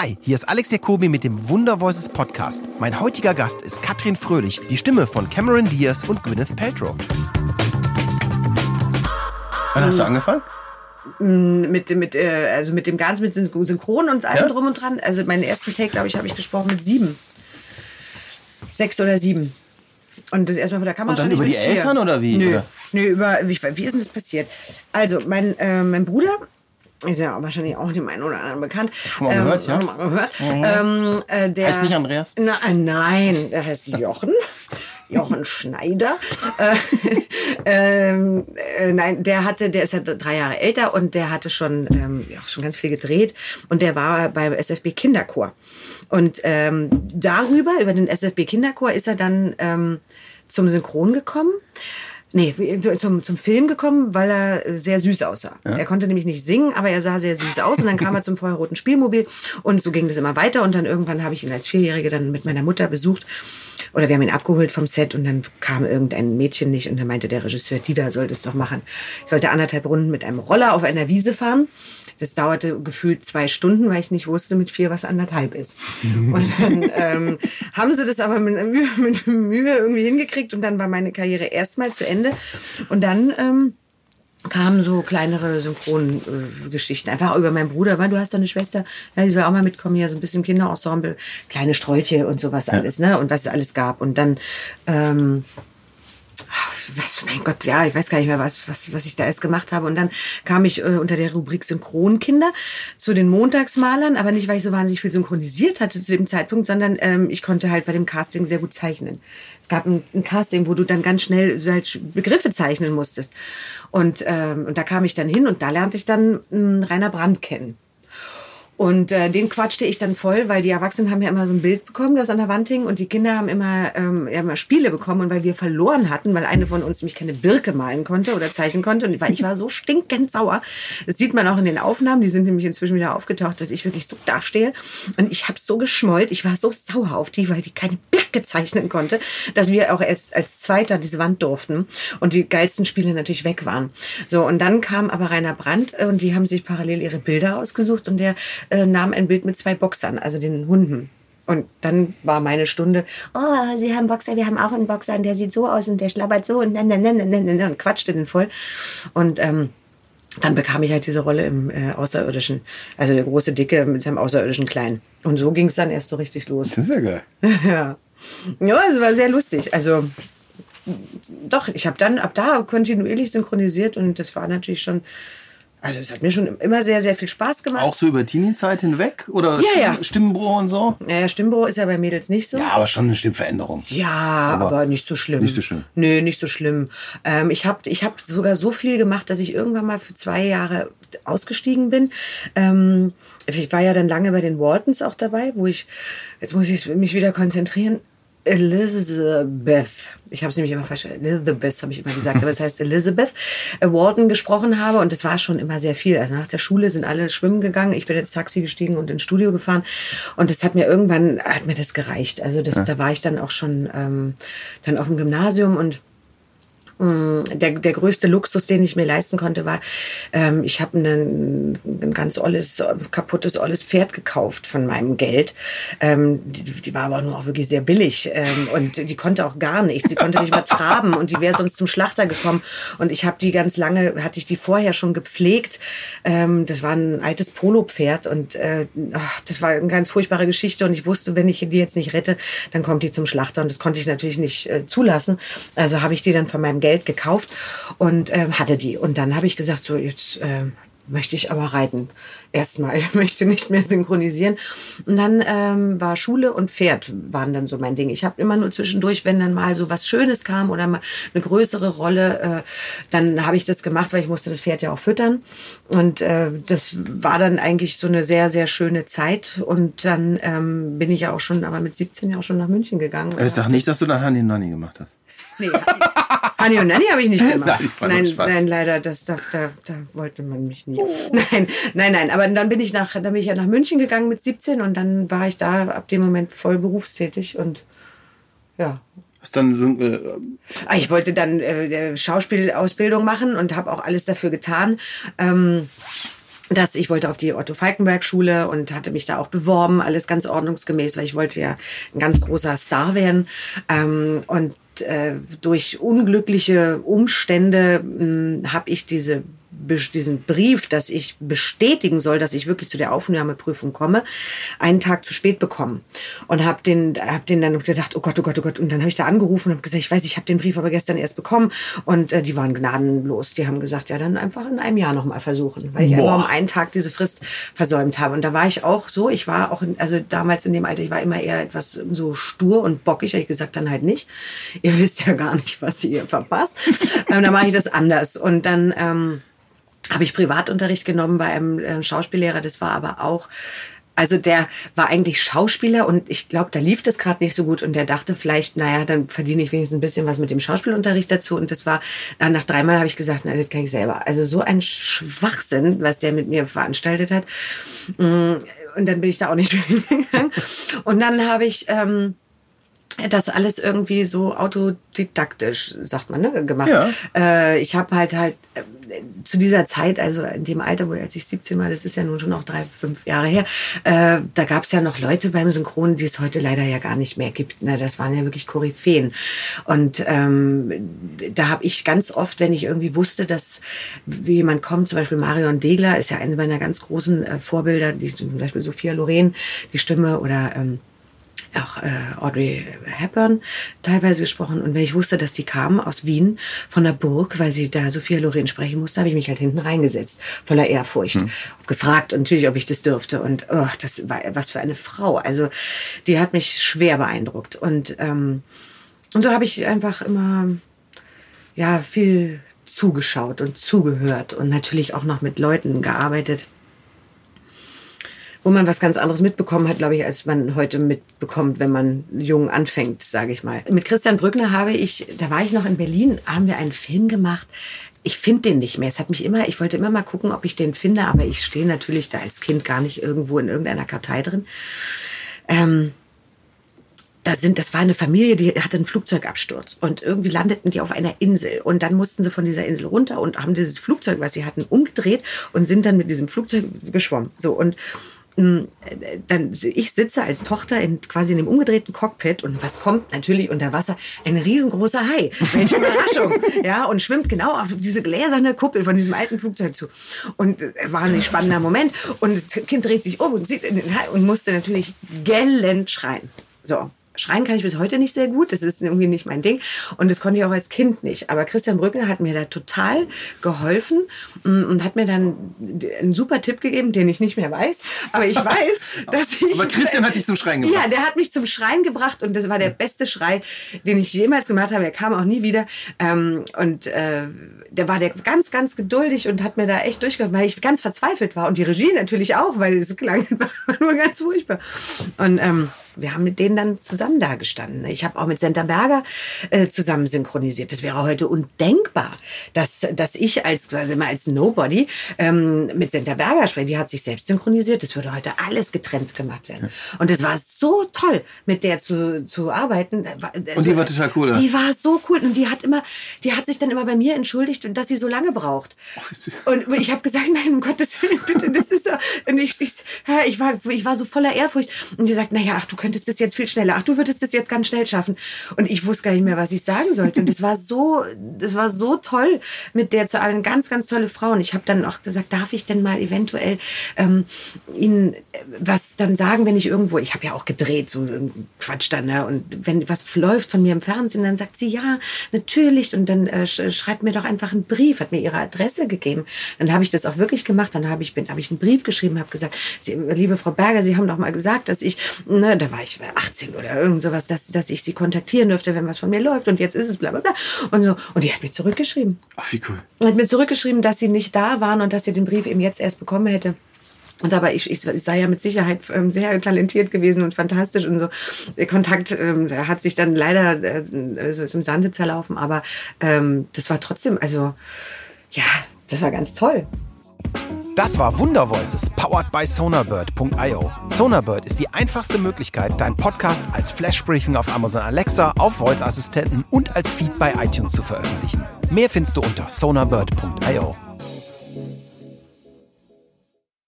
Hi, hier ist Alex Jacobi mit dem Wunder Voices Podcast. Mein heutiger Gast ist Katrin Fröhlich, die Stimme von Cameron Diaz und Gwyneth Paltrow. Wann hast du angefangen? Mit, mit, äh, also mit dem Ganzen, mit Synchron und allem Ja? drum und dran. Also meinen ersten Take, glaube ich, habe ich gesprochen mit sieben. Sechs oder sieben. Und das erstmal vor der Kamera Und dann über die vier. Eltern oder wie? Nö, Oder? nö über, wie, wie ist denn das passiert? Also, mein, äh, mein Bruder, ist ja wahrscheinlich auch dem einen oder anderen bekannt. Schon mal gehört, ja? schon mal gehört. Ähm, äh, der, Heißt nicht Andreas? Na, äh, nein, der heißt Jochen. Jochen Schneider. Äh, ähm, äh, nein, der hatte, der ist ja drei Jahre älter und der hatte schon, ähm, ja, schon ganz viel gedreht und der war beim SFB Kinderchor. Und ähm, darüber, über den SFB Kinderchor, ist er dann ähm, zum Synchron gekommen. Nee, zum, zum Film gekommen, weil er äh, sehr süß aussah. Er konnte nämlich nicht singen, aber er sah sehr süß aus. Und dann kam er zum Feuerroten Spielmobil und so ging das immer weiter. Und dann irgendwann habe ich ihn als Vierjährige dann mit meiner Mutter besucht. Oder wir haben ihn abgeholt vom Set und dann kam irgendein Mädchen nicht und dann meinte der Regisseur, Dida soll das doch machen. Ich sollte anderthalb Runden mit einem Roller auf einer Wiese fahren. Das dauerte gefühlt zwei Stunden, weil ich nicht wusste mit vier, was anderthalb ist. Und dann ähm, haben sie das aber mit, Mühe- mit Mühe irgendwie hingekriegt und dann war meine Karriere erstmal zu Ende. Und dann ähm, kamen so kleinere Synchrongeschichten. Einfach über meinen Bruder, weil du hast doch eine Schwester, ja, die soll auch mal mitkommen, hier so ein bisschen Kinderensemble, kleine Strolche und sowas alles, ne? Und was es alles gab. Und dann, ähm, was, mein Gott, ja, ich weiß gar nicht mehr, was, was, was ich da erst gemacht habe. Und dann kam ich äh, unter der Rubrik Synchronkinder zu den Montagsmalern, aber nicht, weil ich so wahnsinnig viel synchronisiert hatte zu dem Zeitpunkt, sondern ähm, ich konnte halt bei dem Casting sehr gut zeichnen. Es gab ein, ein Casting, wo du dann ganz schnell halt Begriffe zeichnen musstest. Und, ähm, und da kam ich dann hin und da lernte ich dann mh, Rainer Brandt kennen. Und äh, den quatschte ich dann voll, weil die Erwachsenen haben ja immer so ein Bild bekommen, das an der Wand hing, und die Kinder haben immer, ähm, ja, immer Spiele bekommen. Und weil wir verloren hatten, weil eine von uns nämlich keine Birke malen konnte oder zeichnen konnte, und weil ich war so stinkend sauer. Das sieht man auch in den Aufnahmen, die sind nämlich inzwischen wieder aufgetaucht, dass ich wirklich so dastehe. Und ich habe so geschmollt, ich war so sauer auf die, weil die keine Birke zeichnen konnte, dass wir auch als, als Zweiter diese Wand durften und die geilsten Spiele natürlich weg waren. So, und dann kam aber Rainer Brandt äh, und die haben sich parallel ihre Bilder ausgesucht und der äh, nahm ein Bild mit zwei Boxern, also den Hunden. Und dann war meine Stunde, oh, Sie haben Boxer, wir haben auch einen Boxer und der sieht so aus und der schlabbert so und, dann, dann, dann, dann, dann, und quatschte den voll. Und ähm, dann bekam ich halt diese Rolle im äh, Außerirdischen, also der große Dicke mit seinem Außerirdischen Klein. Und so ging es dann erst so richtig los. Das ist ja geil. ja. Ja, es war sehr lustig. Also doch, ich habe dann ab da kontinuierlich synchronisiert und das war natürlich schon, also es hat mir schon immer sehr, sehr viel Spaß gemacht. Auch so über Teenie-Zeit hinweg? Oder Ja, ja. Stimm- Stimmbruch und so? Naja, Stimmbruch ist ja bei Mädels nicht so. Ja, aber schon eine Stimmveränderung. Ja, aber, nicht so schlimm. nicht so schlimm. Nö, nicht so schlimm. Ähm, ich habe ich hab sogar so viel gemacht, dass ich irgendwann mal für zwei Jahre ausgestiegen bin. Ähm, ich war ja dann lange bei den Waltons auch dabei, wo ich, jetzt muss ich mich wieder konzentrieren, Elizabeth, ich habe es nämlich immer falsch, Elizabeth habe ich immer gesagt, aber es heißt Elizabeth, äh, Walton gesprochen habe. Und das war schon immer sehr viel. Also nach der Schule sind alle schwimmen gegangen, ich bin ins Taxi gestiegen und ins Studio gefahren. Und das hat mir irgendwann, hat mir das gereicht. Also das, da war ich dann auch schon ähm, dann auf dem Gymnasium und der, der größte Luxus, den ich mir leisten konnte, war, ähm, ich habe ein, ganz olles, kaputtes, olles Pferd gekauft von meinem Geld. Ähm, die, die war aber nur auch wirklich sehr billig ähm, und die konnte auch gar nichts. Die konnte nicht mal traben und die wäre sonst zum Schlachter gekommen. Und ich habe die ganz lange, hatte ich die vorher schon gepflegt. Ähm, das war ein altes Polopferd und äh, ach, das war eine ganz furchtbare Geschichte und ich wusste, wenn ich die jetzt nicht rette, dann kommt die zum Schlachter und das konnte ich natürlich nicht äh, zulassen. Also habe ich die dann von meinem Geld gekauft und ähm, hatte die. Und dann habe ich gesagt, so jetzt ähm, möchte ich aber reiten. Erstmal, ich möchte nicht mehr synchronisieren. Und dann ähm, war Schule und Pferd waren dann so mein Ding. Ich habe immer nur zwischendurch, wenn dann mal so was Schönes kam oder mal eine größere Rolle, äh, dann habe ich das gemacht, weil ich musste das Pferd ja auch füttern. Und äh, das war dann eigentlich so eine sehr, sehr schöne Zeit. Und dann ähm, bin ich ja auch schon, aber mit 17 ja auch schon nach München gegangen. Ich sag nicht, dass du dann Honey Nonny gemacht hast. Nee, Hani und Nanny habe ich nicht gemacht. Nein, nein, nein, leider, das, da, da, da wollte man mich nie. Nein, nein, nein. Aber dann bin ich nach, dann bin ich ja nach München gegangen mit 17 und dann war ich da ab dem Moment voll berufstätig und ja. Hast dann so, äh, Ah, Ich wollte dann äh, Schauspielausbildung machen und habe auch alles dafür getan. Ähm, dass ich wollte auf die Otto Falkenberg Schule und hatte mich da auch beworben, alles ganz ordnungsgemäß, weil ich wollte ja ein ganz großer Star werden. Ähm, und äh, durch unglückliche Umstände habe ich diese diesen Brief, dass ich bestätigen soll, dass ich wirklich zu der Aufnahmeprüfung komme, einen Tag zu spät bekommen und habe den, hab den dann gedacht, oh Gott, oh Gott, oh Gott, und dann habe ich da angerufen und habe gesagt, ich weiß, ich habe den Brief aber gestern erst bekommen und äh, die waren gnadenlos. Die haben gesagt, ja, dann einfach in einem Jahr noch mal versuchen, weil ich Boah. einfach um einen Tag diese Frist versäumt habe. Und da war ich auch so, ich war auch, in, also damals in dem Alter, ich war immer eher etwas so stur und bockig, habe ich gesagt, dann halt nicht. Ihr wisst ja gar nicht, was ihr verpasst. ähm, dann mache ich das anders und dann ähm, habe ich Privatunterricht genommen bei einem äh, Schauspiellehrer. Das war aber auch also der war eigentlich Schauspieler und ich glaube, da lief das gerade nicht so gut und der dachte vielleicht, naja, dann verdiene ich wenigstens ein bisschen was mit dem Schauspielunterricht dazu. Und das war, nach dreimal habe ich gesagt, na, das kann ich selber. Also so ein Schwachsinn, was der mit mir veranstaltet hat. Mm, und dann bin ich da auch nicht gegangen. Und dann habe ich... Ähm, das alles irgendwie so autodidaktisch, sagt man, ne, gemacht. Ja. Äh, ich habe halt halt äh, zu dieser Zeit, also in dem Alter, wo als ich 17 war, das ist ja nun schon auch drei, fünf Jahre her, äh, da gab es ja noch Leute beim Synchron, die es heute leider ja gar nicht mehr gibt. Ne? Das waren ja wirklich Koryphäen. Und ähm, da habe ich ganz oft, wenn ich irgendwie wusste, dass jemand kommt, zum Beispiel Marion Degler ist ja eine meiner ganz großen äh, Vorbilder, die, zum Beispiel Sophia Loren, die Stimme oder ähm, auch äh, Audrey Hepburn teilweise gesprochen. Und wenn ich wusste, dass die kamen aus Wien von der Burg, weil sie da Sophia Loren sprechen musste, habe ich mich halt hinten reingesetzt, voller Ehrfurcht. Hm. Gefragt natürlich, ob ich das dürfte. Und oh, das war was für eine Frau. Also die hat mich schwer beeindruckt. Und, ähm, und so habe ich einfach immer ja viel zugeschaut und zugehört und natürlich auch noch mit Leuten gearbeitet wo man was ganz anderes mitbekommen hat, glaube ich, als man heute mitbekommt, wenn man jung anfängt, sage ich mal. Mit Christian Brückner habe ich, da war ich noch in Berlin, haben wir einen Film gemacht. Ich finde den nicht mehr. Es hat mich immer, ich wollte immer mal gucken, ob ich den finde, aber ich stehe natürlich da als Kind gar nicht irgendwo in irgendeiner Kartei drin. Ähm, da sind, das war eine Familie, die hatte einen Flugzeugabsturz und irgendwie landeten die auf einer Insel und dann mussten sie von dieser Insel runter und haben dieses Flugzeug, was sie hatten, umgedreht und sind dann mit diesem Flugzeug geschwommen. So und dann ich sitze als Tochter in quasi in dem umgedrehten Cockpit und was kommt natürlich unter Wasser? Ein riesengroßer Hai. Welche Überraschung. Ja und schwimmt genau auf diese gläserne Kuppel von diesem alten Flugzeug zu. Und äh, war ein spannender Moment. Und das Kind dreht sich um und sieht in den Hai und musste natürlich gellend schreien. So Schreien kann ich bis heute nicht sehr gut. Das ist irgendwie nicht mein Ding. Und das konnte ich auch als Kind nicht. Aber Christian Brückner hat mir da total geholfen mm, und hat mir dann einen super Tipp gegeben, den ich nicht mehr weiß. Aber ich weiß, dass ich. Aber Christian hat dich zum Schreien gebracht. Ja, der hat mich zum Schreien gebracht und das war der beste Schrei, den ich jemals gemacht habe. Er kam auch nie wieder. Ähm, und äh, der war der ganz, ganz geduldig und hat mir da echt durchgeholfen, weil ich ganz verzweifelt war. Und die Regie natürlich auch, weil es klang nur ganz furchtbar. Und ähm, wir haben mit denen dann zusammen da gestanden. Ich habe auch mit Senta Berger äh, zusammen synchronisiert. Das wäre heute undenkbar, dass, dass ich als, also immer als Nobody ähm, mit Senta Berger spreche. Die hat sich selbst synchronisiert. Das würde heute alles getrennt gemacht werden. Und es war so toll, mit der zu, zu arbeiten. Also, und die war total cool. Die war so cool. Und die hat immer, die hat sich dann immer bei mir entschuldigt, dass sie so lange braucht. Oh, und ich habe gesagt, nein, um Gottes Willen, bitte, das ist so. Und ich, ich, ich, war, ich war so voller Ehrfurcht. Und die sagt, naja, ach, du könntest das jetzt viel schneller. Ach, du würdest das jetzt ganz schnell schaffen. Und ich wusste gar nicht mehr, was ich sagen sollte. Und das war so, das war so toll mit der zu allen ganz, ganz tolle Frau. Und ich habe dann auch gesagt, darf ich denn mal eventuell ähm, Ihnen was dann sagen, wenn ich irgendwo, ich habe ja auch gedreht, so Quatsch dann, ne? Und wenn was läuft von mir im Fernsehen, dann sagt sie, ja, natürlich. Und dann äh, schreibt mir doch einfach einen Brief, hat mir ihre Adresse gegeben. Dann habe ich das auch wirklich gemacht. Dann habe ich, bin, hab ich einen Brief geschrieben, habe gesagt, sie, liebe Frau Berger, Sie haben doch mal gesagt, dass ich, ne, da war ich 18 oder irgend sowas, dass, dass ich sie kontaktieren dürfte, wenn was von mir läuft und jetzt ist es bla bla bla. Und so. Und die hat mir zurückgeschrieben. Ach, wie cool. Hat mir zurückgeschrieben, dass sie nicht da waren und dass sie den Brief eben jetzt erst bekommen hätte. Und aber ich, ich, sei ja mit Sicherheit ähm, sehr talentiert gewesen und fantastisch und so. Der Kontakt ähm, hat sich dann leider äh, so ist im Sande zerlaufen, aber ähm, das war trotzdem, also ja, das war ganz toll. Das war Wunder Voices, powered by Sonarbird.io. Sonarbird ist die einfachste Möglichkeit, deinen Podcast als Flashbriefing auf Amazon Alexa, auf Voice-Assistenten und als Feed bei iTunes zu veröffentlichen. Mehr findest du unter sonarbird.io.